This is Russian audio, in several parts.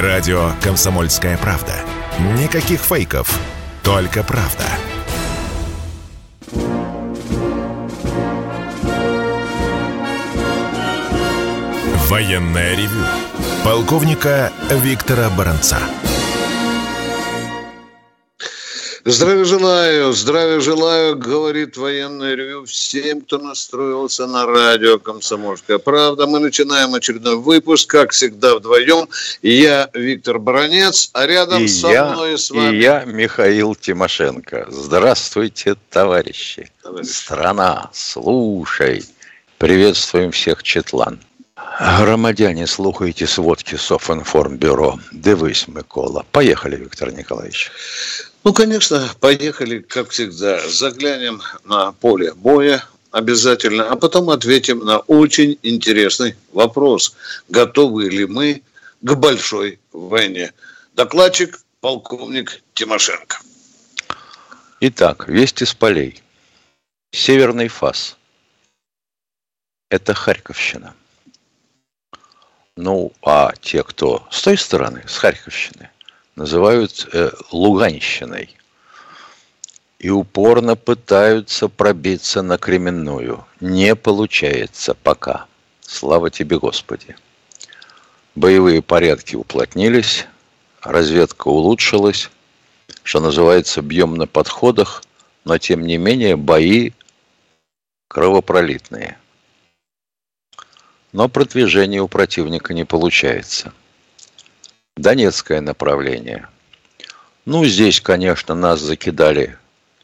Радио «Комсомольская правда». Никаких фейков, только правда. Военное ревю полковника Виктора Баранца. Здравия желаю, здравия желаю, говорит военное ревю всем, кто настроился на радио «Комсомольская правда». Мы начинаем очередной выпуск, как всегда, вдвоем. Я Виктор Баранец, а рядом и со я, мной с вами... И я Михаил Тимошенко. Здравствуйте, товарищи. Товарищ. Страна, слушай. Приветствуем всех, Четлан. Громадяне, слухайте сводки Софинформбюро. Дивись, Микола. Поехали, Виктор Николаевич. Ну, конечно, поехали, как всегда, заглянем на поле боя обязательно, а потом ответим на очень интересный вопрос. Готовы ли мы к большой войне? Докладчик полковник Тимошенко. Итак, весть из полей. Северный фас. Это Харьковщина. Ну, а те, кто с той стороны, с Харьковщины, называют э, Луганщиной. И упорно пытаются пробиться на Кременную. Не получается пока. Слава тебе, Господи. Боевые порядки уплотнились, разведка улучшилась, что называется, бьем на подходах, но тем не менее бои кровопролитные. Но продвижение у противника не получается. Донецкое направление. Ну, здесь, конечно, нас закидали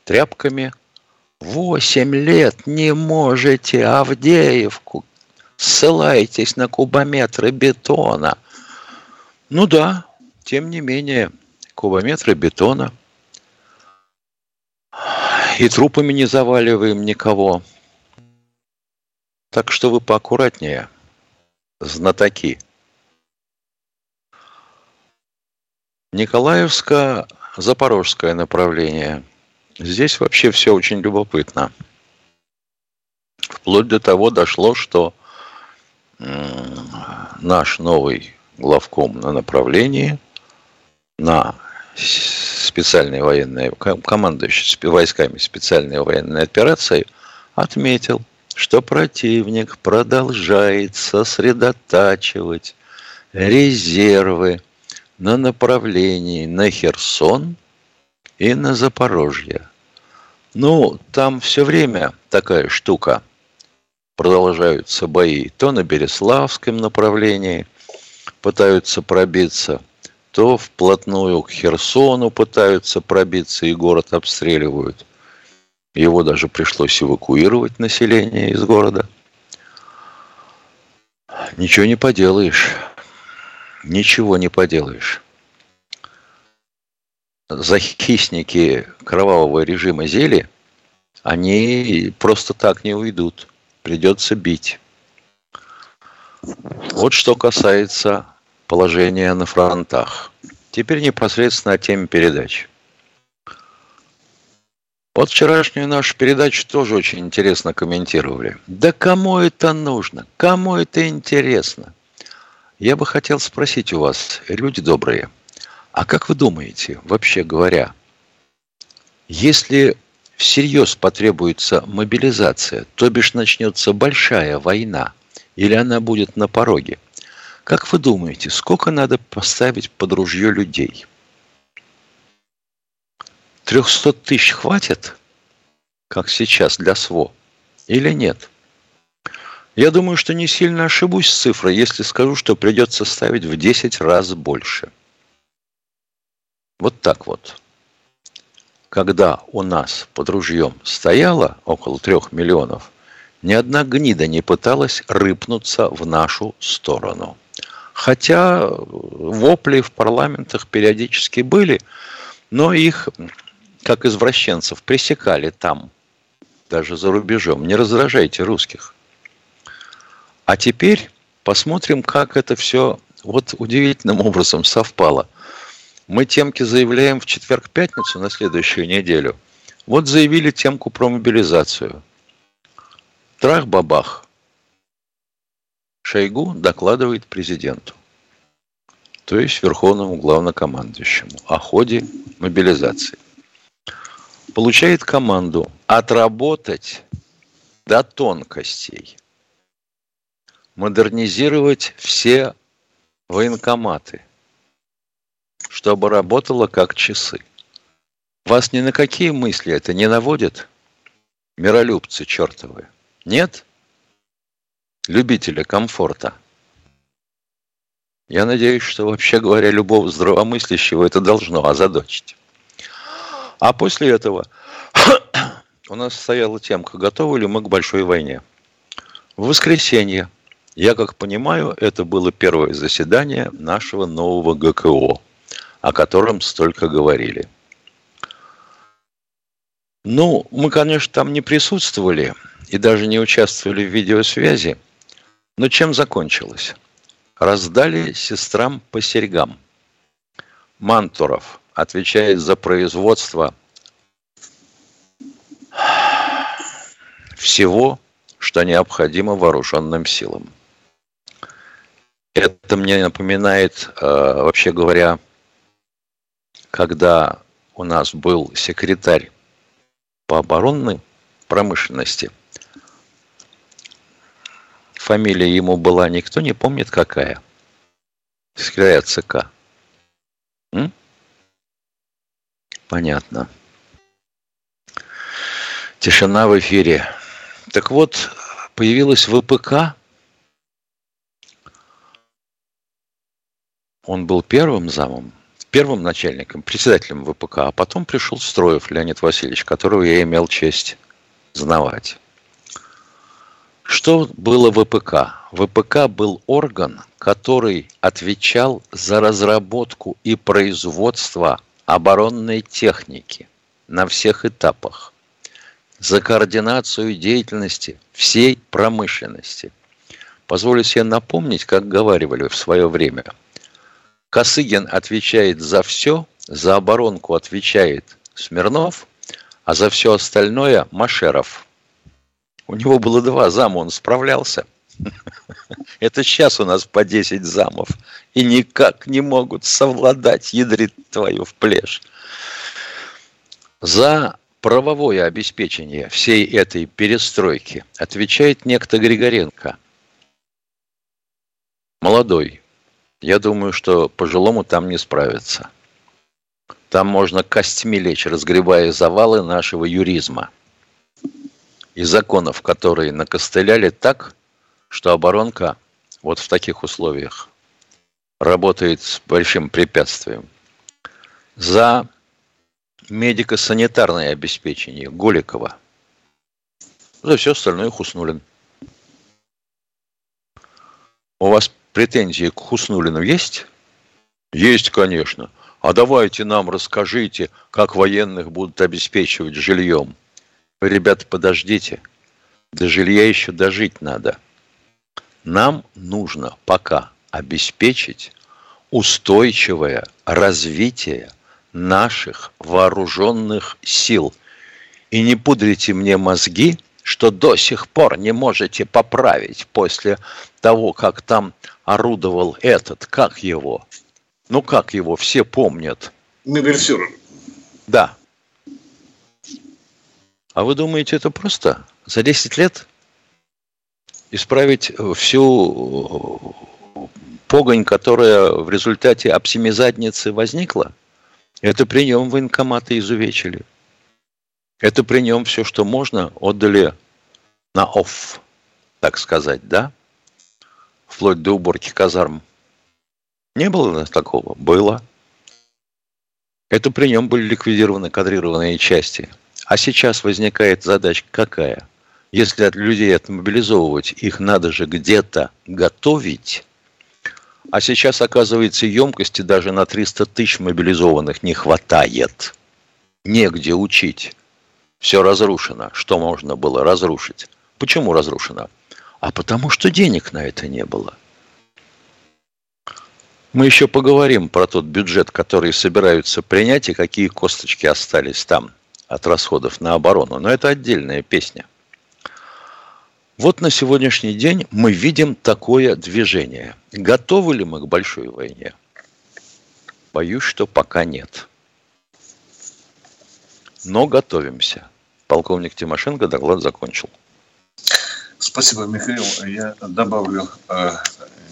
тряпками. Восемь лет не можете Авдеевку. Ссылаетесь на кубометры бетона. Ну да, тем не менее, кубометры бетона. И трупами не заваливаем никого. Так что вы поаккуратнее, знатоки. Николаевско-Запорожское направление. Здесь вообще все очень любопытно. Вплоть до того дошло, что наш новый главком на направлении, на специальной военной, командующий войсками специальной военной операции, отметил, что противник продолжает сосредотачивать резервы на направлении на Херсон и на Запорожье. Ну, там все время такая штука. Продолжаются бои то на Береславском направлении, пытаются пробиться, то вплотную к Херсону пытаются пробиться и город обстреливают. Его даже пришлось эвакуировать население из города. Ничего не поделаешь. Ничего не поделаешь. Захисники кровавого режима Зели, они просто так не уйдут. Придется бить. Вот что касается положения на фронтах. Теперь непосредственно о теме передачи. Вот вчерашнюю нашу передачу тоже очень интересно комментировали. Да кому это нужно? Кому это интересно? Я бы хотел спросить у вас, люди добрые, а как вы думаете, вообще говоря, если всерьез потребуется мобилизация, то бишь начнется большая война, или она будет на пороге, как вы думаете, сколько надо поставить под ружье людей? 300 тысяч хватит, как сейчас для СВО, или нет? Я думаю, что не сильно ошибусь с цифрой, если скажу, что придется ставить в 10 раз больше. Вот так вот. Когда у нас под ружьем стояло около трех миллионов, ни одна гнида не пыталась рыпнуться в нашу сторону. Хотя вопли в парламентах периодически были, но их как извращенцев, пресекали там, даже за рубежом. Не раздражайте русских. А теперь посмотрим, как это все вот удивительным образом совпало. Мы темки заявляем в четверг-пятницу на следующую неделю. Вот заявили темку про мобилизацию. Трах-бабах. Шойгу докладывает президенту. то есть Верховному Главнокомандующему, о ходе мобилизации. Получает команду отработать до тонкостей, модернизировать все военкоматы, чтобы работало как часы. Вас ни на какие мысли это не наводит? Миролюбцы чертовы. Нет? Любители комфорта. Я надеюсь, что, вообще говоря, любого здравомыслящего это должно озадачить. А после этого у нас стояла темка, готовы ли мы к большой войне. В воскресенье, я как понимаю, это было первое заседание нашего нового ГКО, о котором столько говорили. Ну, мы, конечно, там не присутствовали и даже не участвовали в видеосвязи, но чем закончилось? Раздали сестрам по серьгам. Мантуров отвечает за производство всего, что необходимо вооруженным силам. Это мне напоминает, э, вообще говоря, когда у нас был секретарь по оборонной промышленности. Фамилия ему была, никто не помнит какая. Секретарь ЦК. М? Понятно. Тишина в эфире. Так вот, появилась ВПК. Он был первым замом первым начальником, председателем ВПК, а потом пришел Строев Леонид Васильевич, которого я имел честь знавать. Что было ВПК? ВПК был орган, который отвечал за разработку и производство оборонной техники на всех этапах, за координацию деятельности всей промышленности. Позволю себе напомнить, как говаривали в свое время – Косыгин отвечает за все, за оборонку отвечает Смирнов, а за все остальное Машеров. У него было два зама, он справлялся. Это сейчас у нас по 10 замов. И никак не могут совладать, ядрит твою в плешь. За правовое обеспечение всей этой перестройки отвечает некто Григоренко. Молодой, я думаю, что пожилому там не справиться. Там можно костьми лечь, разгребая завалы нашего юризма и законов, которые накостыляли так, что оборонка вот в таких условиях работает с большим препятствием. За медико-санитарное обеспечение Голикова. За все остальное Хуснулин. У вас претензии к Хуснулину есть? Есть, конечно. А давайте нам расскажите, как военных будут обеспечивать жильем. Ребята, подождите. До жилья еще дожить надо. Нам нужно пока обеспечить устойчивое развитие наших вооруженных сил. И не пудрите мне мозги, что до сих пор не можете поправить после того, как там орудовал этот, как его? Ну, как его, все помнят. Мебельфюрер. Да. А вы думаете, это просто? За 10 лет исправить всю погонь, которая в результате оптимизадницы возникла? Это при нем военкоматы изувечили. Это при нем все, что можно, отдали на офф, так сказать, да? Вплоть до уборки казарм. Не было такого? Было. Это при нем были ликвидированы кадрированные части. А сейчас возникает задача какая? Если от людей отмобилизовывать, их надо же где-то готовить. А сейчас, оказывается, емкости даже на 300 тысяч мобилизованных не хватает. Негде учить. Все разрушено. Что можно было разрушить? Почему разрушено? А потому что денег на это не было. Мы еще поговорим про тот бюджет, который собираются принять, и какие косточки остались там от расходов на оборону. Но это отдельная песня. Вот на сегодняшний день мы видим такое движение. Готовы ли мы к большой войне? Боюсь, что пока нет. Но готовимся. Полковник Тимошенко доклад закончил. Спасибо, Михаил. Я добавлю э,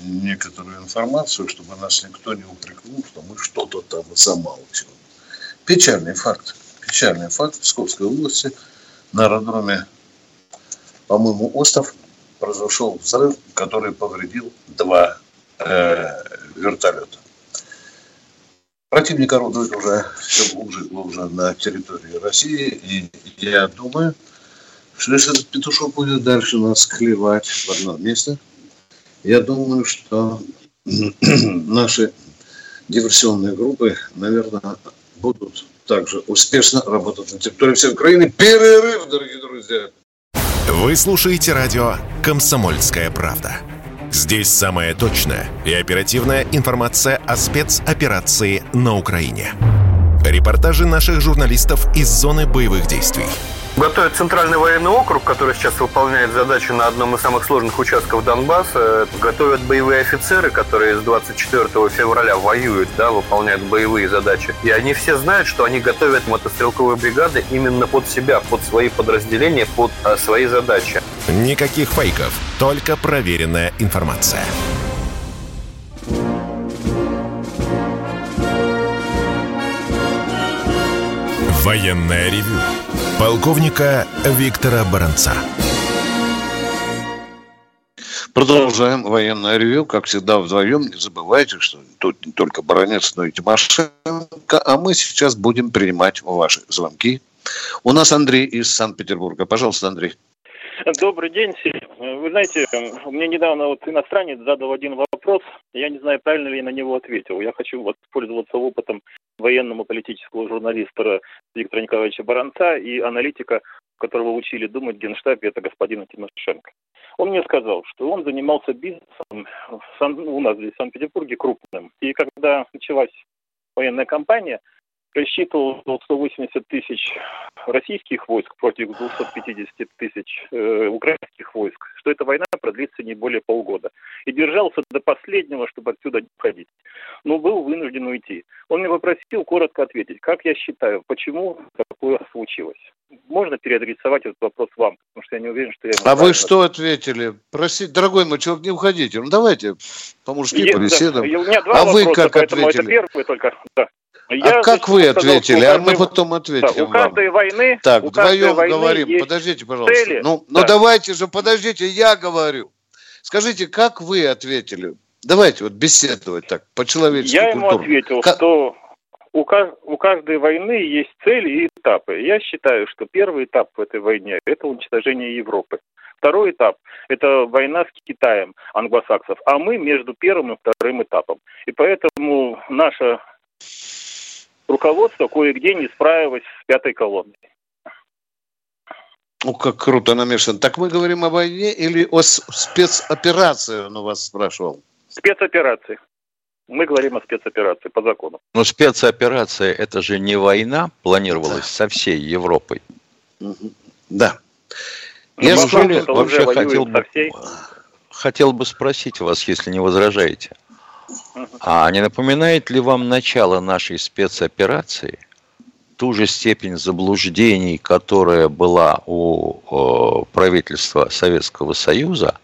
некоторую информацию, чтобы нас никто не упрекнул, что мы что-то там замалчиваем. Печальный факт. Печальный факт. В Псковской области на аэродроме, по-моему, остров произошел взрыв, который повредил два э, вертолета. Противник орудует уже все глубже и глубже на территории России. И я думаю, что если этот петушок будет дальше нас клевать в одно место, я думаю, что наши диверсионные группы, наверное, будут также успешно работать на территории всей Украины. Перерыв, дорогие друзья. Вы слушаете радио «Комсомольская правда». Здесь самая точная и оперативная информация о спецоперации на Украине. Репортажи наших журналистов из зоны боевых действий – Готовят Центральный военный округ, который сейчас выполняет задачу на одном из самых сложных участков Донбасса. Готовят боевые офицеры, которые с 24 февраля воюют, да, выполняют боевые задачи. И они все знают, что они готовят мотострелковые бригады именно под себя, под свои подразделения, под а, свои задачи. Никаких фейков, только проверенная информация. Военная ревю полковника Виктора Баранца. Продолжаем военное ревю, как всегда, вдвоем. Не забывайте, что тут не только Баранец, но и Тимошенко. А мы сейчас будем принимать ваши звонки. У нас Андрей из Санкт-Петербурга. Пожалуйста, Андрей. Добрый день. Вы знаете, мне недавно вот иностранец задал один вопрос. Я не знаю, правильно ли я на него ответил. Я хочу воспользоваться опытом военного политического журналиста Виктора Николаевича Баранца и аналитика, которого учили думать в Генштабе, это господина Тимошенко. Он мне сказал, что он занимался бизнесом у нас здесь в Санкт-Петербурге крупным. И когда началась военная кампания, рассчитывал 180 тысяч российских войск против 250 тысяч э, украинских войск, что эта война продлится не более полгода. И держался до последнего, чтобы отсюда не уходить. Но был вынужден уйти. Он меня попросил коротко ответить, как я считаю, почему такое случилось. Можно переадресовать этот вопрос вам, потому что я не уверен, что я... А вы что ответили? Простите, дорогой мой человек, не уходите. Ну давайте по-мужски побеседуем. а вы как ответили? Это первый только, да. Я а как вы ответили? Сказал, а мы потом ответим да, У каждой вам. войны... Так, вдвоем войны говорим. Подождите, пожалуйста. Цели. Ну, ну да. ну давайте же, подождите, я говорю. Скажите, как вы ответили? Давайте вот беседовать так, по-человечески. Я ему ответил, как... что у, у каждой войны есть цели и этапы. Я считаю, что первый этап в этой войне – это уничтожение Европы. Второй этап – это война с Китаем, англосаксов, а мы между первым и вторым этапом. И поэтому наша руководство кое-где не справилось с пятой колонной. Ну, как круто намешан. Так мы говорим о войне или о спецоперации, он у вас спрашивал? Спецоперации. Мы говорим о спецоперации по закону. Но спецоперация – это же не война планировалась да. со всей Европой. Да. Ну, Я Неужели вообще хотел бы, хотел бы спросить вас, если не возражаете – а не напоминает ли вам начало нашей спецоперации ту же степень заблуждений, которая была у правительства Советского Союза,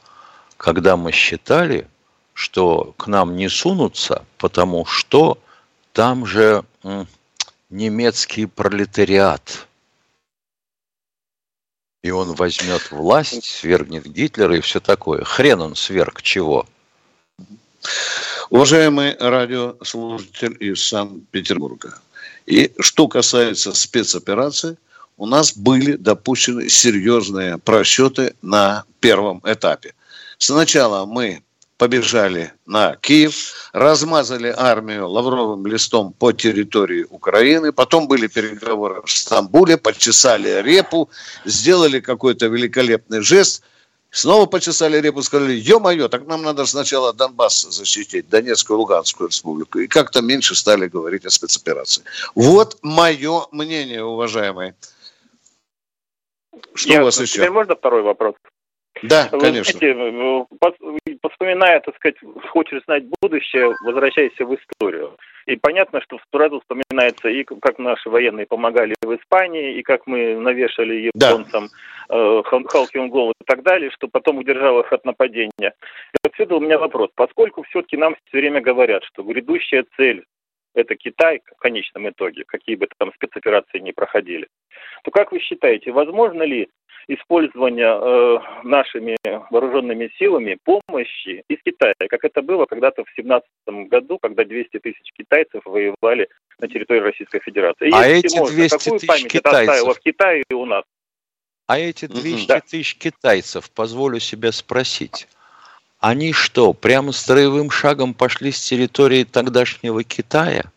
когда мы считали, что к нам не сунутся, потому что там же немецкий пролетариат. И он возьмет власть, свергнет Гитлера и все такое. Хрен он сверг чего? Уважаемый радиослушатель из Санкт-Петербурга, и что касается спецоперации, у нас были допущены серьезные просчеты на первом этапе. Сначала мы побежали на Киев, размазали армию лавровым листом по территории Украины, потом были переговоры в Стамбуле, почесали репу, сделали какой-то великолепный жест – Снова почесали репу, сказали, ё-моё, так нам надо сначала Донбасс защитить, Донецкую Луганскую республику. И как-то меньше стали говорить о спецоперации. Вот мое мнение, уважаемые. Что Ясно. у вас еще? Теперь можно второй вопрос? Да, Вы конечно. Знаете, вспоминая, так сказать, хочешь знать будущее, возвращайся в историю. И понятно, что сразу вспоминается и как наши военные помогали в Испании, и как мы навешали японцам да. Э, Халкин голову и так далее, что потом удержало их от нападения. И отсюда у меня вопрос. Поскольку все-таки нам все время говорят, что грядущая цель это Китай в конечном итоге, какие бы там спецоперации ни проходили, то как вы считаете, возможно ли использование э, нашими вооруженными силами помощи из Китая, как это было когда-то в 17 году, когда 200 тысяч китайцев воевали на территории Российской Федерации. А Если эти можно, 200 какую тысяч память китайцев... в Китае и у нас? А эти 200 да. тысяч китайцев, позволю себе спросить, они что, прямо строевым шагом пошли с территории тогдашнего Китая?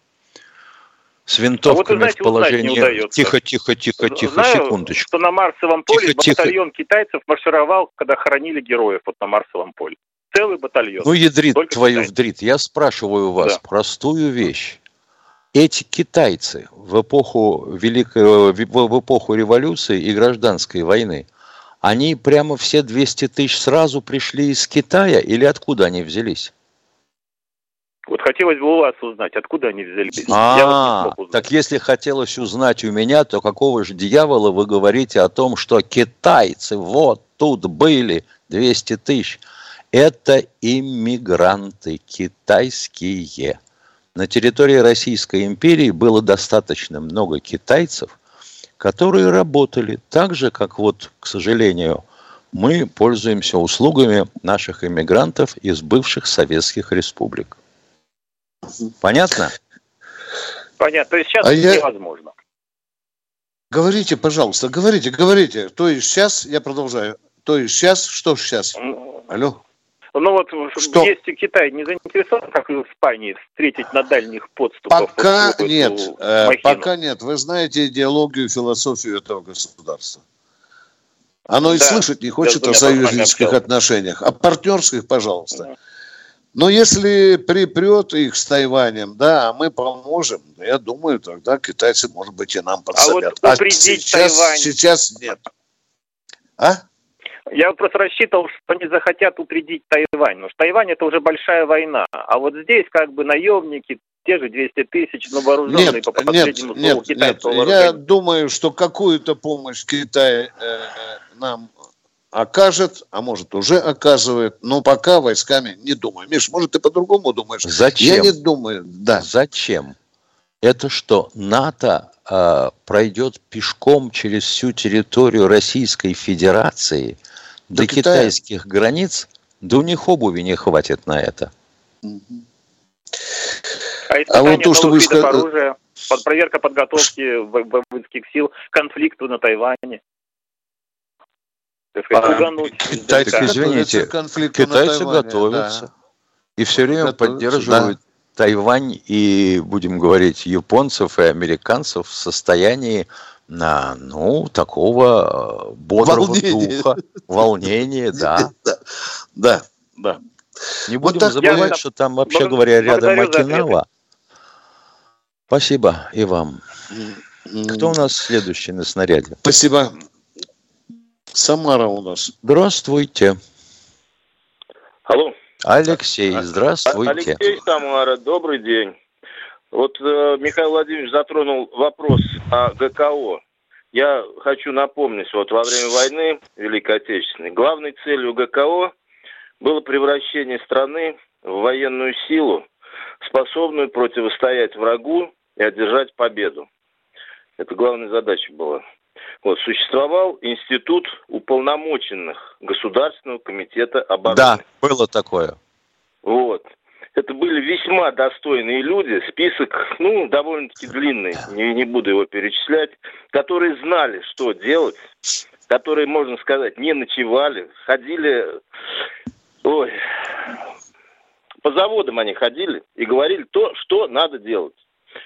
С винтовками а вот, знаете, в положении... Тихо, тихо, тихо, тихо, Знаю, секундочку. что на Марсовом поле тихо, батальон тихо. китайцев маршировал, когда хоронили героев вот на Марсовом поле. Целый батальон. Ну, ядрит твою китайцев. вдрит. Я спрашиваю вас да. простую вещь. Эти китайцы в эпоху, великой, в эпоху революции и гражданской войны – они прямо все 200 тысяч сразу пришли из Китая или откуда они взялись? Вот хотелось бы у вас узнать, откуда они взялись. А, вот так если хотелось узнать у меня, то какого же дьявола вы говорите о том, что китайцы вот тут были 200 тысяч? Это иммигранты китайские. На территории Российской империи было достаточно много китайцев, которые работали так же, как вот, к сожалению, мы пользуемся услугами наших иммигрантов из бывших советских республик. Понятно? Понятно. То есть сейчас а я... невозможно. Говорите, пожалуйста, говорите, говорите. То есть сейчас, я продолжаю. То есть сейчас, что сейчас? Алло. Ну вот что? если Китай не заинтересован, как и в Испании, встретить на дальних подступах. Пока нет, э, пока нет. Вы знаете идеологию, философию этого государства. Оно да, и слышать не хочет о союзнических отношениях. О партнерских, пожалуйста. Да. Но если припрет их с Тайванем, да, мы поможем, я думаю, тогда китайцы, может быть, и нам подсобят. А вот а сейчас, Тайвань. сейчас нет. А? Я просто рассчитывал, что они захотят упредить Тайвань. Потому что Тайвань это уже большая война. А вот здесь как бы наемники, те же 200 тысяч, но вооруженные нет, по последнему нет, слову нет, китайского нет. Я думаю, что какую-то помощь Китай э, нам окажет, а может уже оказывает, но пока войсками не думаю. Миш, может ты по-другому думаешь? Зачем? Я не думаю, да. Зачем? Это что, НАТО э, пройдет пешком через всю территорию Российской Федерации – до, до китайских границ, да у них обуви не хватит на это. А, а вот то, что вы сказали... под проверка подготовки воинских сил, конфликту на Тайване. а, китайцы, извините, китайцы готовятся. Да. И все время готовятся, поддерживают да. Тайвань и, будем говорить, японцев и американцев в состоянии на, ну, такого э, бодрого Волнение. духа, волнения, да. Да, да. Не будем вот забывать, я... что там, вообще говоря, рядом Окинава. Спасибо и вам. Кто у нас следующий на снаряде? Спасибо. Самара у нас. Здравствуйте. Алло. Алексей, здравствуйте. Алексей Самара, добрый день. Вот э, Михаил Владимирович затронул вопрос о ГКО. Я хочу напомнить, вот во время войны Великой Отечественной главной целью ГКО было превращение страны в военную силу, способную противостоять врагу и одержать победу. Это главная задача была. Вот, существовал институт уполномоченных Государственного комитета обороны. Да, было такое. Вот это были весьма достойные люди, список, ну, довольно-таки длинный, не, не буду его перечислять, которые знали, что делать, которые, можно сказать, не ночевали, ходили, ой, по заводам они ходили и говорили то, что надо делать.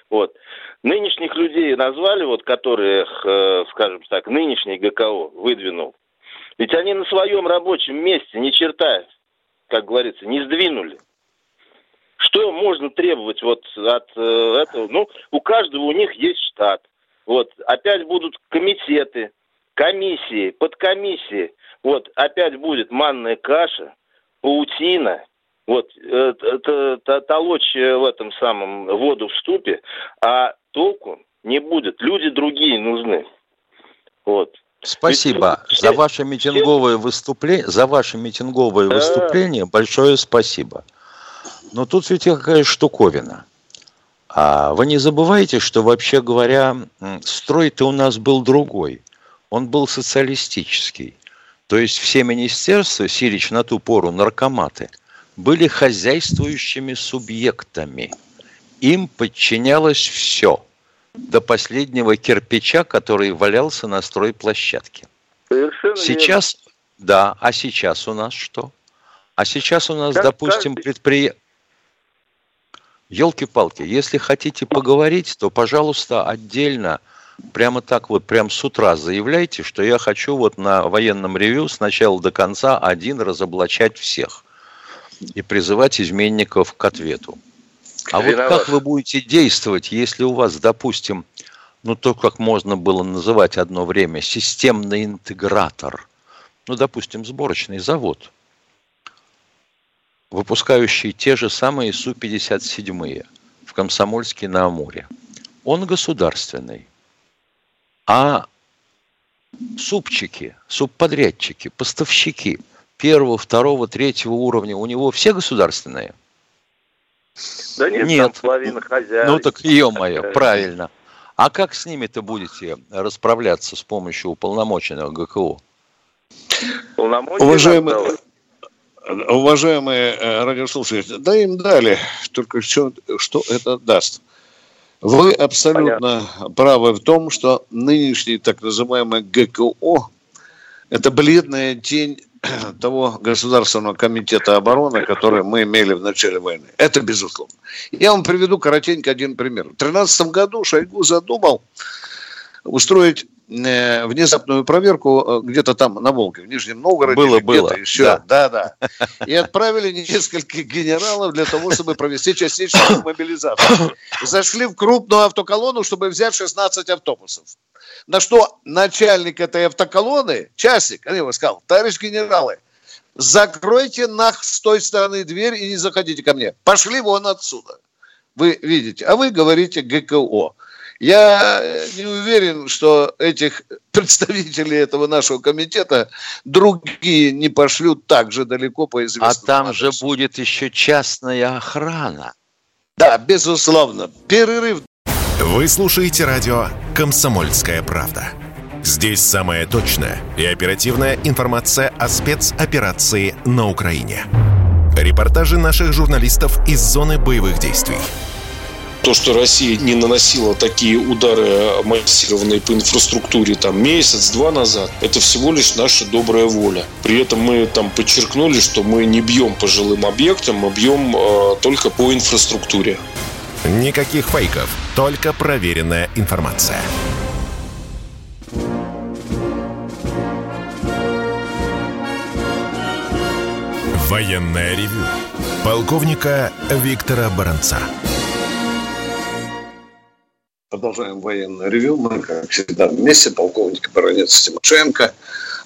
Вот. Нынешних людей назвали, вот, которые, э, скажем так, нынешний ГКО выдвинул. Ведь они на своем рабочем месте ни черта, как говорится, не сдвинули. Что можно требовать вот от э, этого? Ну, у каждого у них есть штат. Вот, опять будут комитеты, комиссии, подкомиссии. вот опять будет манная каша, паутина, вот это, это толочь в этом самом воду в ступе, а толку не будет. Люди другие нужны. Вот. Спасибо за ваше митинговое выступление, за ваше митинговое да. выступление большое спасибо. Но тут ведь какая штуковина. А вы не забывайте, что вообще говоря, строй-то у нас был другой. Он был социалистический. То есть все министерства, Сирич на ту пору наркоматы, были хозяйствующими субъектами. Им подчинялось все – до последнего кирпича, который валялся на стройплощадке. Совершенно сейчас, верно. да, а сейчас у нас что? А сейчас у нас, как, допустим, как... предприятие... Елки-палки, если хотите поговорить, то, пожалуйста, отдельно, прямо так вот, прям с утра заявляйте, что я хочу вот на военном ревю с начала до конца один разоблачать всех и призывать изменников к ответу. А Виноват. вот как вы будете действовать, если у вас, допустим, ну то, как можно было называть одно время, системный интегратор, ну, допустим, сборочный завод, выпускающий те же самые Су-57 в Комсомольске на Амуре. Он государственный. А супчики, субподрядчики, поставщики первого, второго, третьего уровня у него все государственные – да нет, нет. там половина хозяев. Ну так ё-моё, правильно. А как с ними-то будете расправляться с помощью уполномоченного ГКО? Уважаемые, уважаемые э, радиослушатели, да им дали, только что, что это даст. Вы абсолютно Понятно. правы в том, что нынешний так называемый ГКО – это бледная тень того Государственного комитета обороны, который мы имели в начале войны. Это безусловно. Я вам приведу коротенько один пример. В 2013 году Шойгу задумал устроить внезапную проверку э, где-то там на Волге, в Нижнем Новгороде. Было, было. Еще. Да. да, да. И отправили нескольких генералов для того, чтобы провести частичную мобилизацию. Зашли в крупную автоколонну, чтобы взять 16 автобусов. На что начальник этой автоколонны, частник, они его сказал, товарищ генералы, закройте нах с той стороны дверь и не заходите ко мне. Пошли вон отсюда. Вы видите. А вы говорите ГКО. Я не уверен, что этих представителей этого нашего комитета другие не пошлют так же далеко по известному А там адресу. же будет еще частная охрана. Да, безусловно. Перерыв вы слушаете радио «Комсомольская правда». Здесь самая точная и оперативная информация о спецоперации на Украине. Репортажи наших журналистов из зоны боевых действий. То, что Россия не наносила такие удары массированные по инфраструктуре там месяц-два назад, это всего лишь наша добрая воля. При этом мы там подчеркнули, что мы не бьем по жилым объектам, мы бьем э, только по инфраструктуре. Никаких фейков, только проверенная информация. Военная ревю. Полковника Виктора Баранца. Продолжаем военное ревю. Мы, как всегда, вместе. Полковник Баранец Тимошенко.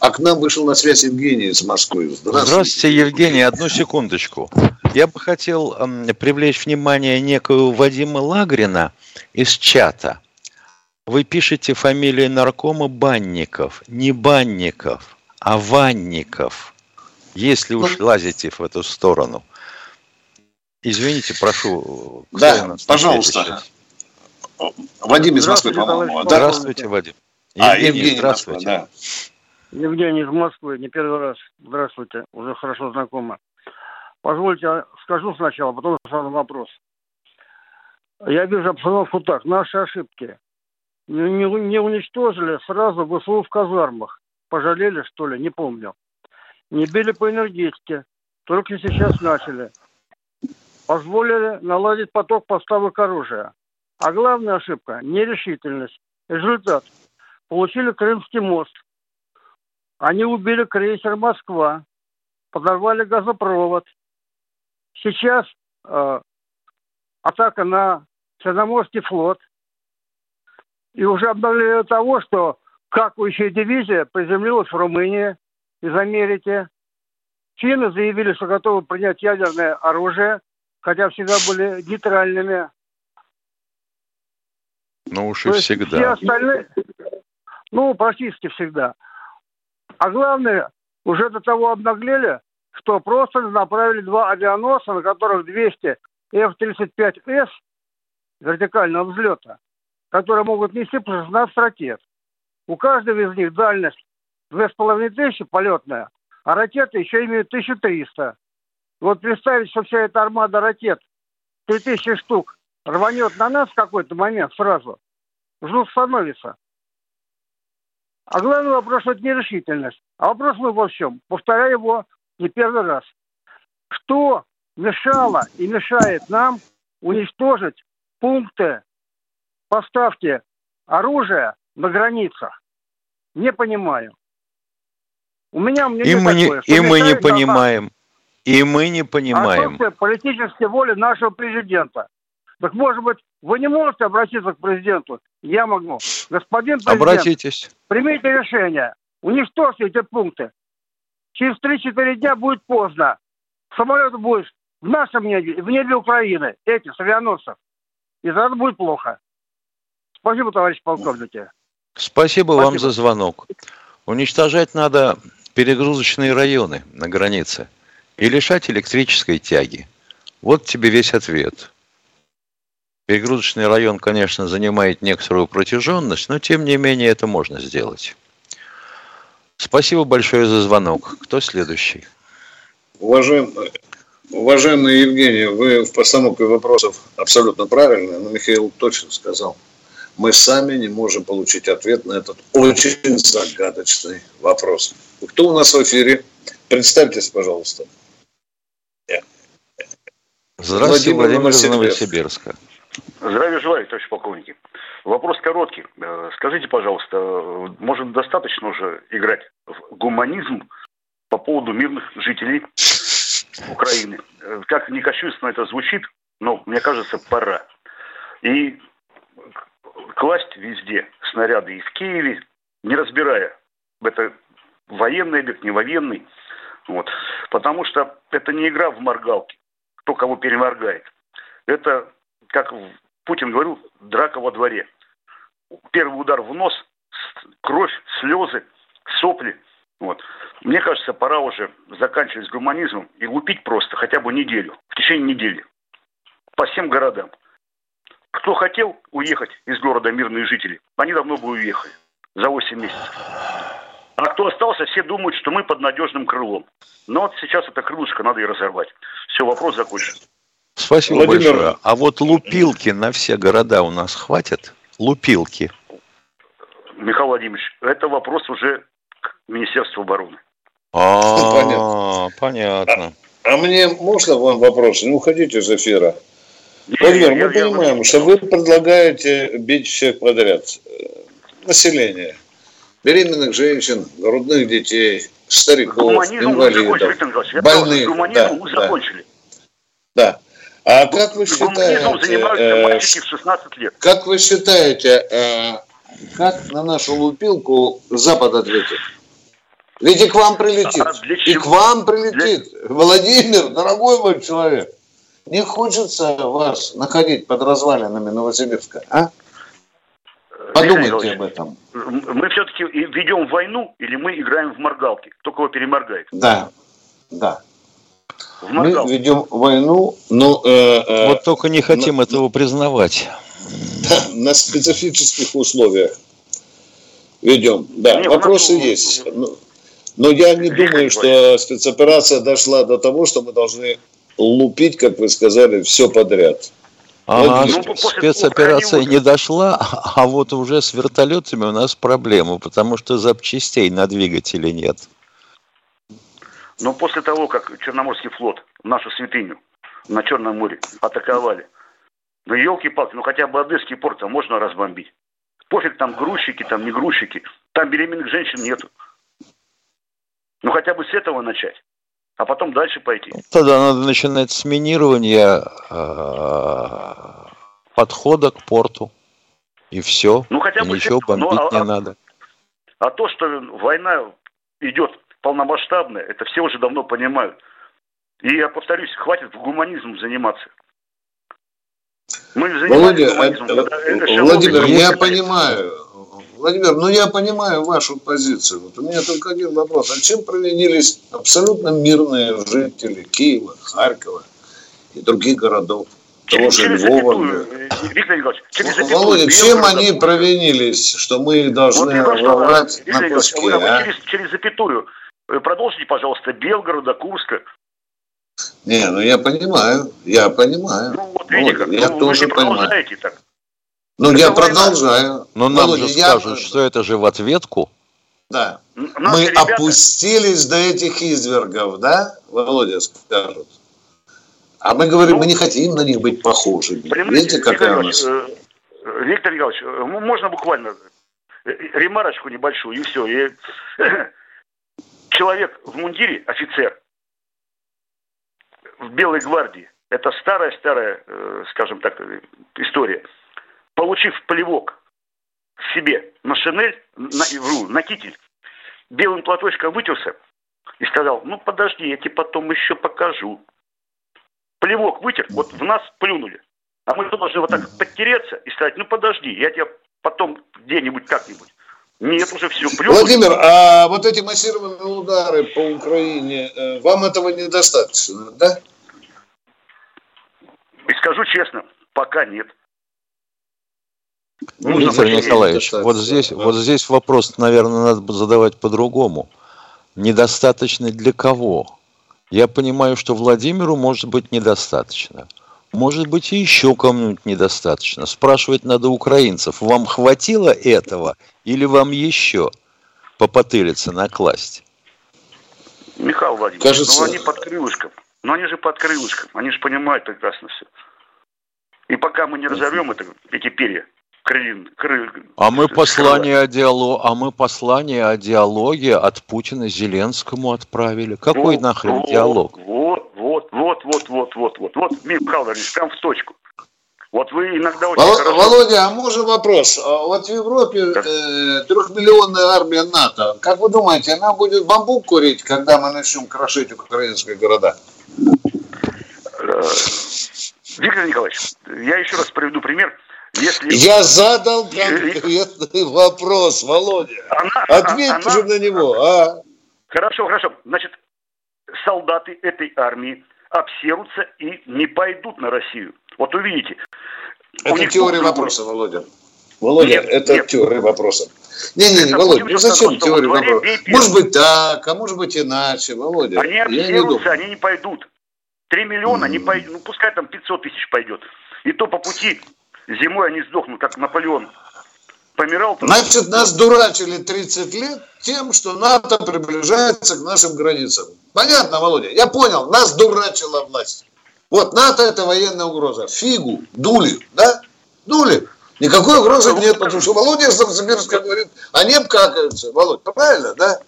А к нам вышел на связь Евгений из Москвы. Здравствуйте. Здравствуйте, Евгений. Одну секундочку. Я бы хотел привлечь внимание некого Вадима Лагрина из чата. Вы пишете фамилии наркома Банников. Не Банников, а Ванников. Если уж ну, лазите в эту сторону. Извините, прошу. Да, пожалуйста. Вадим из Москвы, по-моему. Здравствуйте, Вадим. Евгений, а, Евгений здравствуйте. Да. Евгений из Москвы, не первый раз. Здравствуйте, уже хорошо знакомы. Позвольте, скажу сначала, потом сразу вопрос. Я вижу обстановку так. Наши ошибки. Не, не, не уничтожили сразу ВСУ в казармах. Пожалели, что ли? Не помню. Не били по энергетике. Только сейчас начали. Позволили наладить поток поставок оружия. А главная ошибка – нерешительность. Результат. Получили Крымский мост – они убили крейсер «Москва», подорвали газопровод. Сейчас э, атака на Черноморский флот. И уже обновление того, что какающая дивизия приземлилась в Румынии. из Америки. Финны заявили, что готовы принять ядерное оружие, хотя всегда были нейтральными. Ну уж и всегда. Все остальные, ну, практически всегда. А главное, уже до того обнаглели, что просто направили два авианосца, на которых 200 F-35S вертикального взлета, которые могут нести по 16 ракет. У каждого из них дальность 2500 полетная, а ракеты еще имеют 1300. Вот представить, что вся эта армада ракет, 3000 штук, рванет на нас в какой-то момент сразу, жутко становится. А главный вопрос – это нерешительность. А вопрос мы во всем. Повторяю его не первый раз. Что мешало и мешает нам уничтожить пункты поставки оружия на границах? Не понимаю. У меня мнение и мы такое, не, и мы не понимаем. И мы не понимаем. Отсутствие политической воли нашего президента. Так, может быть, вы не можете обратиться к президенту? Я могу. Господин президент, Обратитесь. примите решение. Уничтожьте эти пункты. Через 3-4 дня будет поздно. Самолет будет в нашем небе, в небе Украины, эти, с авианосцев. И тогда будет плохо. Спасибо, товарищ полковники. Спасибо, Спасибо вам за звонок. Уничтожать надо перегрузочные районы на границе и лишать электрической тяги. Вот тебе весь ответ. Перегрузочный район, конечно, занимает некоторую протяженность, но тем не менее это можно сделать. Спасибо большое за звонок. Кто следующий? Уважаемый, уважаемый Евгений, вы в постановке вопросов абсолютно правильно, но Михаил точно сказал. Мы сами не можем получить ответ на этот очень загадочный вопрос. Кто у нас в эфире? Представьтесь, пожалуйста. Здравствуйте, Владимир, Владимир из Новосибирска. Здравия желаю, товарищ полковники. Вопрос короткий. Э, скажите, пожалуйста, может достаточно уже играть в гуманизм по поводу мирных жителей Украины? Э, как не кощунственно это звучит, но мне кажется, пора. И класть везде снаряды и в Киеве, не разбирая, это военный объект, не военный. Вот. Потому что это не игра в моргалки, кто кого переморгает. Это, как Путин говорил, драка во дворе. Первый удар в нос, кровь, слезы, сопли. Вот. Мне кажется, пора уже заканчивать с гуманизмом и лупить просто хотя бы неделю, в течение недели, по всем городам. Кто хотел уехать из города мирные жители, они давно бы уехали за 8 месяцев. А кто остался, все думают, что мы под надежным крылом. Но вот сейчас это крылышко надо и разорвать. Все, вопрос закончен. Спасибо Владимир... большое. А вот лупилки на все города у нас хватит? Лупилки. Михаил Владимирович, это вопрос уже к Министерству обороны. А, понятно. А, мне можно вам вопрос? Не уходите из эфира. Владимир, мы понимаем, что вы предлагаете бить всех подряд. Население. Беременных женщин, грудных детей, стариков, гуманизм инвалидов, больных. Гуманизм да, закончили. Да. А как вы считаете, э, 16 лет. как вы считаете, э, как на нашу лупилку Запад ответит? Ведь и к вам прилетит. А и к вам прилетит. Для... Владимир, дорогой мой человек. Не хочется вас находить под развалинами Новосибирска, а? Подумайте об этом. Мы все-таки ведем войну или мы играем в моргалки? Кто кого переморгает? Да, да. Мы ведем войну, но... Э, э, вот только не хотим на, этого признавать. Да, на специфических условиях ведем. Да, не, вопросы нас... есть. Но, но я не думаю, что спецоперация дошла до того, что мы должны лупить, как вы сказали, все подряд. Ну, спецоперация не дошла, а вот уже с вертолетами у нас проблема, потому что запчастей на двигателе нет. Но после того, как Черноморский флот нашу святыню на Черном море атаковали, ну елки-палки, ну хотя бы Одесский порт -то можно разбомбить. Пофиг там грузчики, там не грузчики, там беременных женщин нету. Ну хотя бы с этого начать а потом дальше пойти. Тогда надо начинать с минирования э, подхода к порту. И все. Ну, хотя бы ничего бомбить ну, а, не надо. А то, что война идет полномасштабная, это все уже давно понимают. И я повторюсь, хватит в гуманизм заниматься. Мы Володя, гуманизмом, э, Владимир, я понимаю, Владимир, ну я понимаю вашу позицию. Вот у меня только один вопрос. А чем провинились абсолютно мирные жители Киева, Харькова и других городов? Того же Львова. Э, Виктор Николаевич, через запятую, Володя, чем они провинились, что мы их должны вот рвать на куски, вы, а? через, через запятую. Э, продолжите, пожалуйста, Белгорода, Курска. Не, ну я понимаю, я понимаю. Ну вот видите, вот, я ну, тоже понимаю. Так. Ну, я продолжаю. Но нам Володя, же скажут, я... что это же в ответку. Да. Наши Мы ребята... опустились до этих извергов, да, Володя, скажут. А мы говорим, ну, мы не хотим на них быть похожими. Видите, какая у нас... Э, Виктор Николаевич, э, можно буквально э, ремарочку небольшую, и все. И... Человек в мундире, офицер, в Белой гвардии, это старая-старая, скажем так, история – получив плевок себе на шинель, на, на китель, белым платочком вытерся и сказал, ну подожди, я тебе потом еще покажу. Плевок вытер, вот в нас плюнули. А мы должны вот так подтереться и сказать, ну подожди, я тебе потом где-нибудь как-нибудь. Нет, уже все. Плюнули. Владимир, а вот эти массированные удары по Украине, э, вам этого недостаточно, да? И скажу честно, пока нет. Ну, Виктор Николаевич, вот здесь, вот здесь вопрос, наверное, надо задавать по-другому. Недостаточно для кого? Я понимаю, что Владимиру может быть недостаточно. Может быть, и еще кому-нибудь недостаточно. Спрашивать надо украинцев, вам хватило этого или вам еще попотылиться накласть? Михаил Владимирович, Кажется... ну они под крылышком. Но они же под крылышком. Они же понимают прекрасно все. И пока мы не разорвем это, эти перья, крылин, кры, а мы послание о диалог, а мы послание о диалоге от Путина Зеленскому отправили. Какой вот, нахрен вот, диалог? Вот, вот, вот, вот, вот, Михаил Владимирович, прям в точку. Вот вы иногда очень Вол- хорошо... Володя, а можно вопрос? А вот в Европе э, трехмиллионная армия НАТО. Как вы думаете, она будет бамбук курить, когда мы начнем крошить украинские города? Э, Виктор Николаевич, я еще раз приведу пример если... Я задал конкретный вопрос, Володя. Она, Ответь она, же на него, а? Хорошо, хорошо. Значит, солдаты этой армии обсерутся и не пойдут на Россию. Вот увидите. Это теория вопроса, Володя. Володя, нет, это нет. теория вопроса. Не-не-не, Володя, ну зачем теория вопроса? Может быть так, а может быть иначе, Володя. Они обсерутся, они не пойдут. Три миллиона, mm. не пойдут, ну пускай там 500 тысяч пойдет. И то по пути Зимой они сдохнут, как Наполеон помирал. Значит, нас дурачили 30 лет тем, что НАТО приближается к нашим границам. Понятно, Володя? Я понял, нас дурачила власть. Вот НАТО это военная угроза. Фигу, дули, да? Дули. Никакой угрозы нет, потому что Володя Новосибирска говорит, они обкакаются. Володь, правильно, да?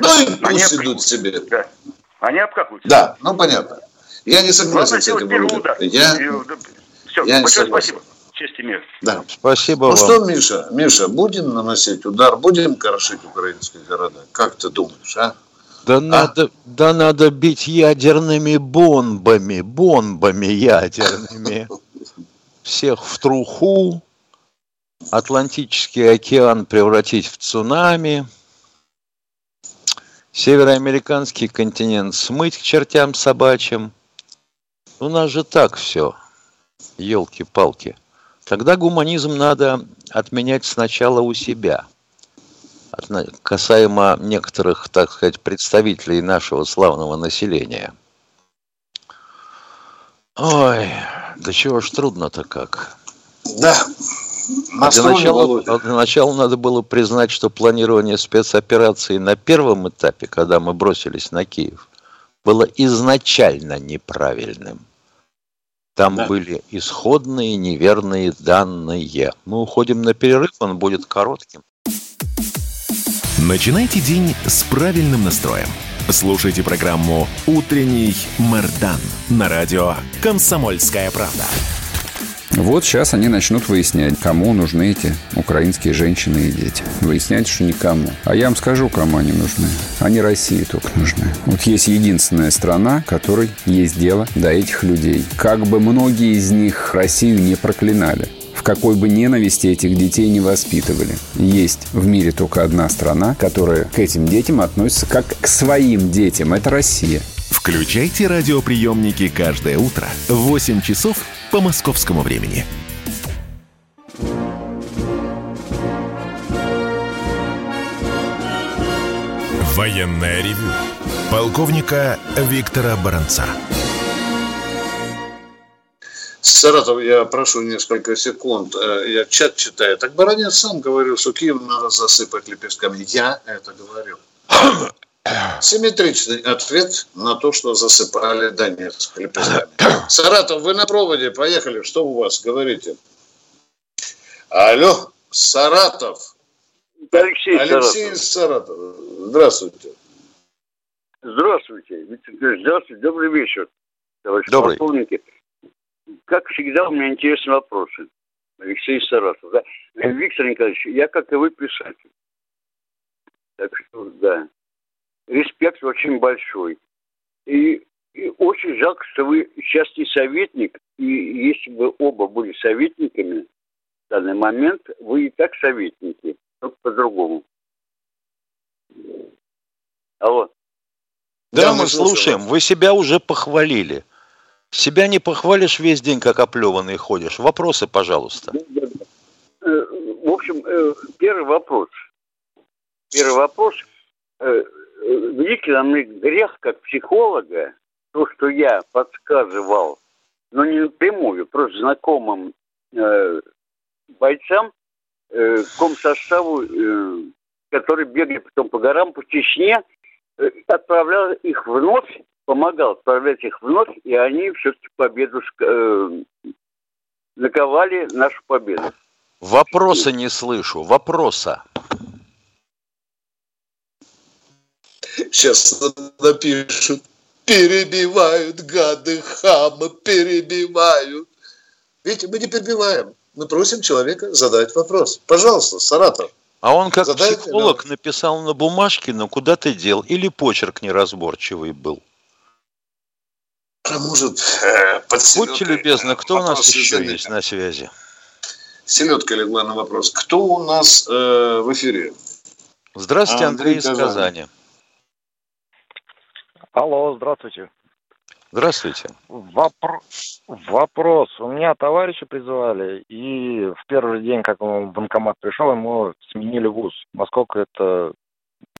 Ну и пусть идут себе. Да. Они обкакаются. Да, ну понятно. Я не согласен с этим. Я... Все, Я большое спасибо. Честь и мир. Да. Спасибо ну вам. что, Миша, Миша, будем наносить удар, будем крошить украинские города? Как ты думаешь, а? Да, а? Надо, да надо бить ядерными бомбами, бомбами ядерными. Всех в труху, Атлантический океан превратить в цунами, Североамериканский континент смыть к чертям собачьим. У нас же так все елки-палки, тогда гуманизм надо отменять сначала у себя. Касаемо некоторых, так сказать, представителей нашего славного населения. Ой, да чего ж трудно-то как. Да. А для, начала, для начала надо было признать, что планирование спецоперации на первом этапе, когда мы бросились на Киев, было изначально неправильным. Там да. были исходные неверные данные. Мы уходим на перерыв, он будет коротким. Начинайте день с правильным настроем. Слушайте программу «Утренний Мардан» на радио «Комсомольская правда». Вот сейчас они начнут выяснять, кому нужны эти украинские женщины и дети. Выяснять, что никому. А я вам скажу, кому они нужны. Они России только нужны. Вот есть единственная страна, которой есть дело до этих людей. Как бы многие из них Россию не проклинали в какой бы ненависти этих детей не воспитывали. Есть в мире только одна страна, которая к этим детям относится как к своим детям. Это Россия. Включайте радиоприемники каждое утро в 8 часов по московскому времени. Военная ревю. Полковника Виктора Баранца. Саратов, я прошу несколько секунд. Э, я чат читаю. Так Баранец сам говорил, что Киев надо засыпать лепестками. Я это говорил. Симметричный ответ на то, что засыпали Донецк лепестками. Саратов, вы на проводе, поехали. Что у вас, говорите? Алло, Саратов. Алексей, Алексей Саратов. Саратов. Здравствуйте. Здравствуйте. Здравствуйте. Добрый вечер, товарищи Добрый. полковники. Как всегда, у меня интересные вопросы. Алексей Саратов. Да? Виктор Николаевич, я, как и вы, писатель. Так что, да. Респект очень большой. И, и очень жалко, что вы сейчас не советник. И если бы оба были советниками в данный момент, вы и так советники, только по-другому. Алло. Да, да мы слушаем. Вы себя уже похвалили. Себя не похвалишь весь день, как оплеванный ходишь. Вопросы, пожалуйста. Э, в общем, э, первый вопрос. Первый вопрос. Э, на мне грех как психолога, то, что я подсказывал, но не напрямую, просто знакомым бойцам, комсоставу, который бегали потом по горам, по Чечне, отправлял их вновь помогал отправлять их вновь, и они все-таки победу э, наковали нашу победу. Вопроса не слышу. Вопроса. Сейчас напишут. Перебивают гады, хамы, перебивают. Видите, мы не перебиваем. Мы просим человека задать вопрос. Пожалуйста, Саратов. А он как Задайте, психолог да. написал на бумажке, но куда ты дел? Или почерк неразборчивый был? А может, э, под Будьте любезны, кто у нас еще задать? есть на связи? Селедка легла на вопрос. Кто у нас э, в эфире? Здравствуйте, Андрей, Андрей из Казани. Алло, здравствуйте. Здравствуйте. Вопр... Вопрос. У меня товарища призвали, и в первый день, как он в банкомат пришел, ему сменили вуз. Насколько это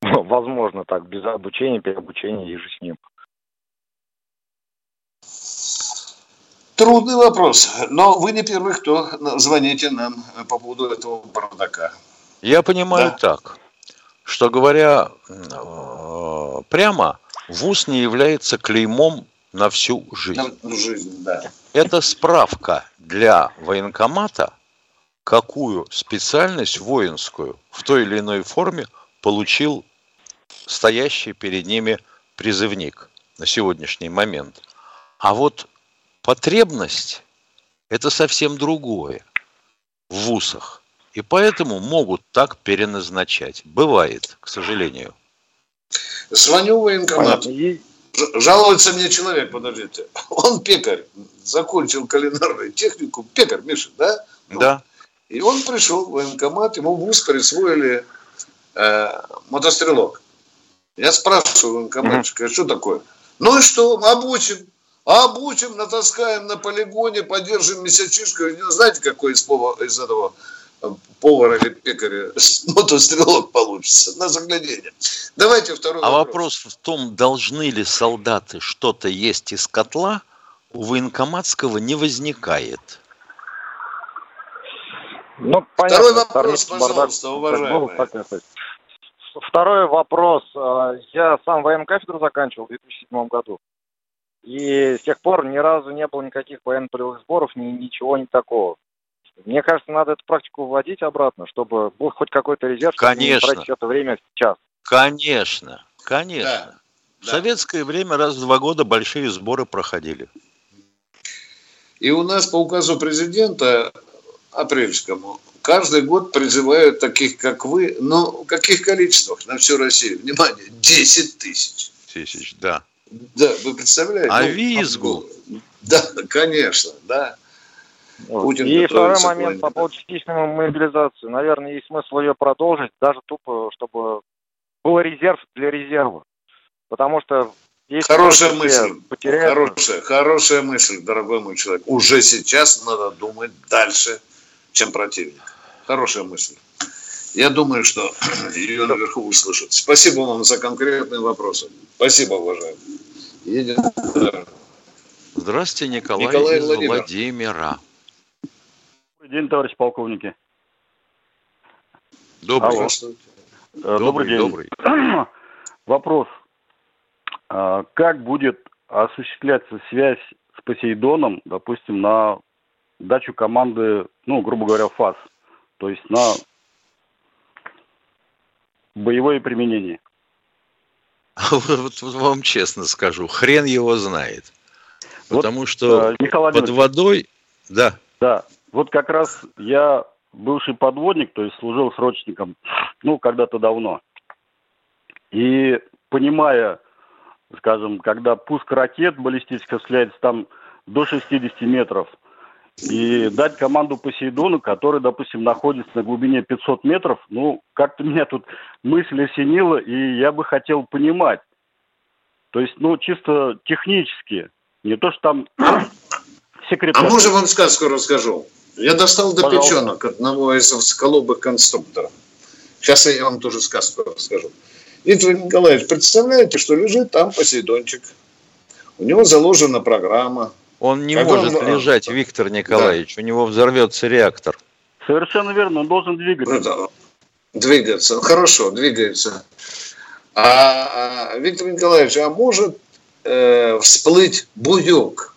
возможно так, без обучения, переобучения и же с ним? Трудный вопрос, но вы не первый, кто звоните нам по поводу этого бардака. Я понимаю да? так, что говоря э, прямо, ВУЗ не является клеймом на всю жизнь. На жизнь, да. Это справка для военкомата, какую специальность воинскую в той или иной форме получил стоящий перед ними призывник на сегодняшний момент. А вот Потребность – это совсем другое в вузах. И поэтому могут так переназначать. Бывает, к сожалению. Звоню в военкомат. Жалуется мне человек, подождите. Он пекарь, закончил кулинарную технику. Пекарь, Миша, да? Да. И он пришел в военкомат, ему в ВУЗ присвоили э, мотострелок. Я спрашиваю военкоматчика, mm-hmm. что такое? Ну и что, обучим. Обучим, натаскаем на полигоне, поддержим месячишку. Знаете, какой из, из этого повара или пекаря мотострелок получится на заглядение. Давайте второй а вопрос. вопрос в том, должны ли солдаты что-то есть из котла, у военкоматского не возникает. Ну, понятно, Второй вопрос, пожалуйста, уважаемый. Второй вопрос. Э, я сам военкафедру заканчивал в 2007 году. И с тех пор ни разу не было никаких военно-полевых сборов, ни, ничего не такого. Мне кажется, надо эту практику вводить обратно, чтобы был хоть какой-то резерв, конечно. чтобы не тратить это время сейчас. Конечно, конечно. Да. В да. советское время раз в два года большие сборы проходили. И у нас по указу президента апрельскому каждый год призывают таких, как вы, но в каких количествах на всю Россию? Внимание, 10 тысяч. Тысяч, да. Да, вы представляете? А ну, визгу? Да, конечно, да. Путин и второй момент по поводу частичной мобилизации. Наверное, есть смысл ее продолжить, даже тупо, чтобы был резерв для резерва. Потому что если хорошая мысль, потеряют... хорошая, хорошая мысль, дорогой мой человек. Уже сейчас надо думать дальше, чем противник. Хорошая мысль. Я думаю, что ее наверху услышат. Спасибо вам за конкретные вопросы. Спасибо, уважаемый. Едем. Здравствуйте, Николай, Николай из Владимир. Владимира. День, товарищ полковники. Добрый. Алло. Добрый, добрый день. Добрый. Вопрос. А, как будет осуществляться связь с Посейдоном, допустим, на дачу команды, ну, грубо говоря, ФАС, то есть на боевое применение? Вот вам честно скажу, хрен его знает. Потому вот, что Николай под водой... Да. Да, вот как раз я бывший подводник, то есть служил срочником, ну, когда-то давно. И понимая скажем, когда пуск ракет баллистических осуществляется там до 60 метров, и дать команду Посейдону, который, допустим, находится на глубине 500 метров, ну, как-то меня тут мысль осенила, и я бы хотел понимать. То есть, ну, чисто технически, не то, что там секретарь... А можно вам сказку расскажу? Я достал до Пожалуйста. печенок одного из высоколобых конструкторов. Сейчас я вам тоже сказку расскажу. Виктор Николаевич, представляете, что лежит там Посейдончик. У него заложена программа. Он не Когда может он... лежать, Виктор Николаевич. Да. У него взорвется реактор. Совершенно верно, он должен двигаться. Да. Двигаться. Хорошо, двигается. А, а Виктор Николаевич, а может э, всплыть буек?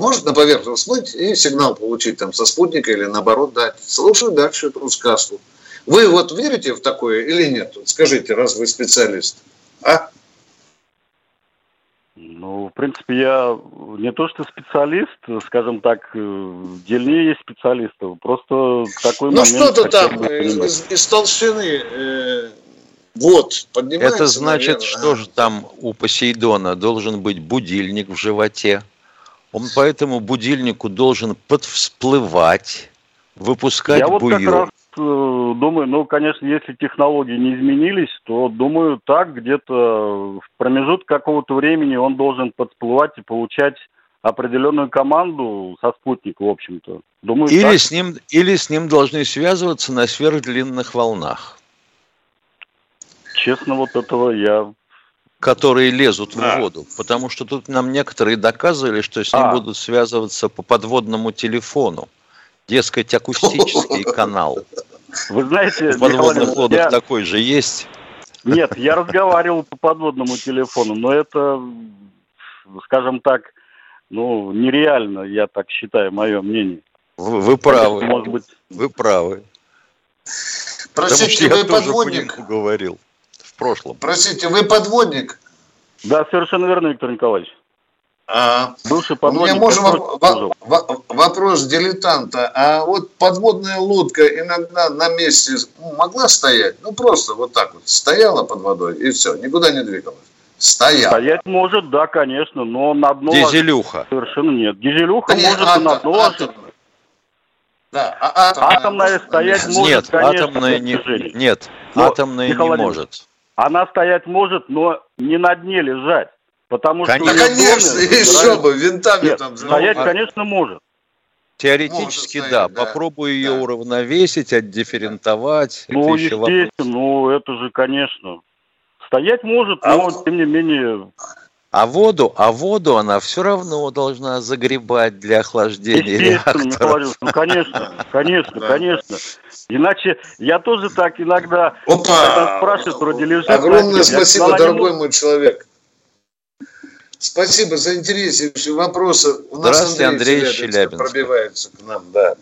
Может на поверхность всплыть и сигнал получить там со спутника или наоборот дать. Слушай дальше эту сказку. Вы вот верите в такое или нет? Скажите, раз вы специалист. А? Ну, в принципе, я не то что специалист, скажем так, э, дельнее есть специалистов. Просто такой ну, момент... Ну, что-то там из, из толщины э, вот, поднимается. Это значит, наверное. что же там у Посейдона должен быть будильник в животе. Он по этому будильнику должен подвсплывать, выпускать я. Вот как раз Э, думаю, ну, конечно, если технологии не изменились, то, думаю, так где-то в промежуток какого-то времени он должен подплывать и получать определенную команду со спутника, в общем-то. Думаю, или, так. с ним, или с ним должны связываться на сверхдлинных волнах. Честно, вот этого я... Которые лезут да. в воду. Потому что тут нам некоторые доказывали, что с ним а. будут связываться по подводному телефону дескать, акустический канал. Вы знаете, в подводных лодок я... такой же есть? Нет, я разговаривал по подводному телефону, но это, скажем так, ну, нереально, я так считаю, мое мнение. Вы, вы правы. Может быть... Вы правы. Простите, вы подводник? говорил в прошлом. Простите, вы подводник? Да, совершенно верно, Виктор Николаевич. А, Бывший подводник. У меня можно в, вопрос дилетанта. А вот подводная лодка иногда на месте могла стоять? Ну, просто вот так вот. Стояла под водой и все, никуда не двигалась. Стояла. Стоять может, да, конечно, но на дно... Дизелюха. Совершенно нет. Дизелюха да может атом, и на дно атом, да, а атомная, атомная стоять нет, может, конечно, атомная не, нет, атомная не может. Она стоять может, но не на дне лежать. Потому конечно, что конечно, еще бы, винтами Нет, там. Стоять, а... конечно, может. Теоретически, может да. да. Попробую ее да. уравновесить, отдифферентовать. Ну, это естественно, ну, это же, конечно. Стоять может, а но, вот... тем не менее... А воду, а воду она все равно должна загребать для охлаждения реактора. Ну, конечно, конечно, конечно. Иначе я тоже так иногда Опа! спрашивают, вроде лежит. Огромное спасибо, дорогой мой человек. Спасибо за интереснейшие вопросы. У нас Андрей, Андрей Челябинск пробивается к нам, да.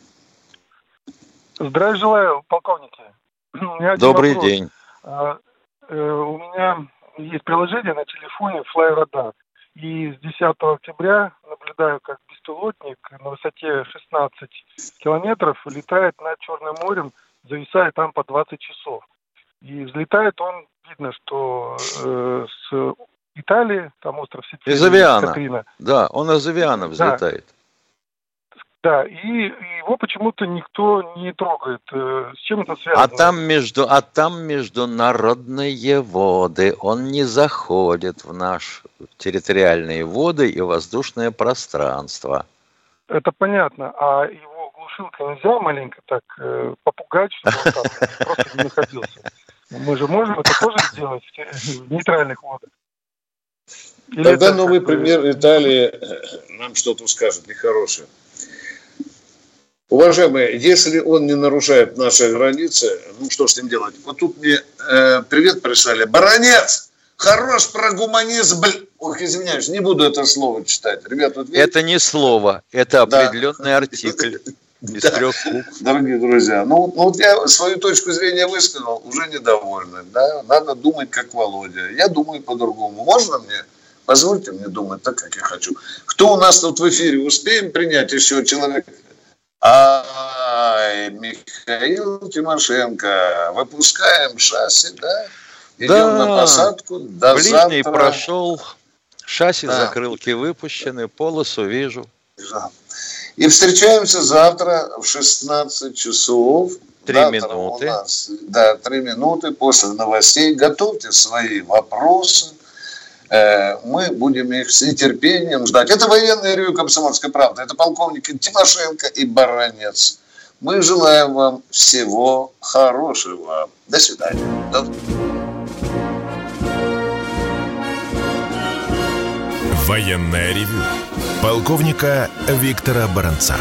Здравия желаю, полковники. Добрый вопрос. день. А, э, у меня есть приложение на телефоне FlyRadar. И с 10 октября наблюдаю, как беспилотник на высоте 16 километров летает над Черным морем, зависает там по 20 часов. И взлетает он, видно, что э, с Италии, там остров Сицилия. Из Авиана. Катрина. Да, он из Авиана взлетает. Да. Да, и его почему-то никто не трогает. Э, с чем это связано? А там, между, а там международные воды. Он не заходит в наши территориальные воды и воздушное пространство. Это понятно. А его глушилкой нельзя маленько так э, попугать, чтобы он там просто не находился? Мы же можем это тоже сделать в нейтральных водах. Или Тогда новый пример Италии нам что-то скажет нехорошее. Уважаемые, если он не нарушает наши границы, ну что с ним делать? Вот тут мне э, привет прислали. Баронец! Хорош про гуманизм, блин. Ох, извиняюсь, не буду это слово читать. Ребят, вот видите? Это не слово, это определенный да. артикль. Из да. трех букв. Дорогие друзья, ну, ну вот я свою точку зрения высказал, уже недовольны. Да? Надо думать, как Володя. Я думаю по-другому. Можно мне? Позвольте мне думать так, как я хочу. Кто у нас тут в эфире? Успеем принять еще человека? Ай, Михаил Тимошенко, выпускаем шасси, да? Идем да, на посадку до Ближний завтра. прошел, шасси да. закрылки выпущены, полосу вижу. И встречаемся завтра в 16 часов. Три минуты. Нас, да, три минуты после новостей. Готовьте свои вопросы мы будем их с нетерпением ждать. Это военный ревю «Комсомольской правды». Это полковники Тимошенко и Баранец. Мы желаем вам всего хорошего. До свидания. До... Военное ревю полковника Виктора Баранца.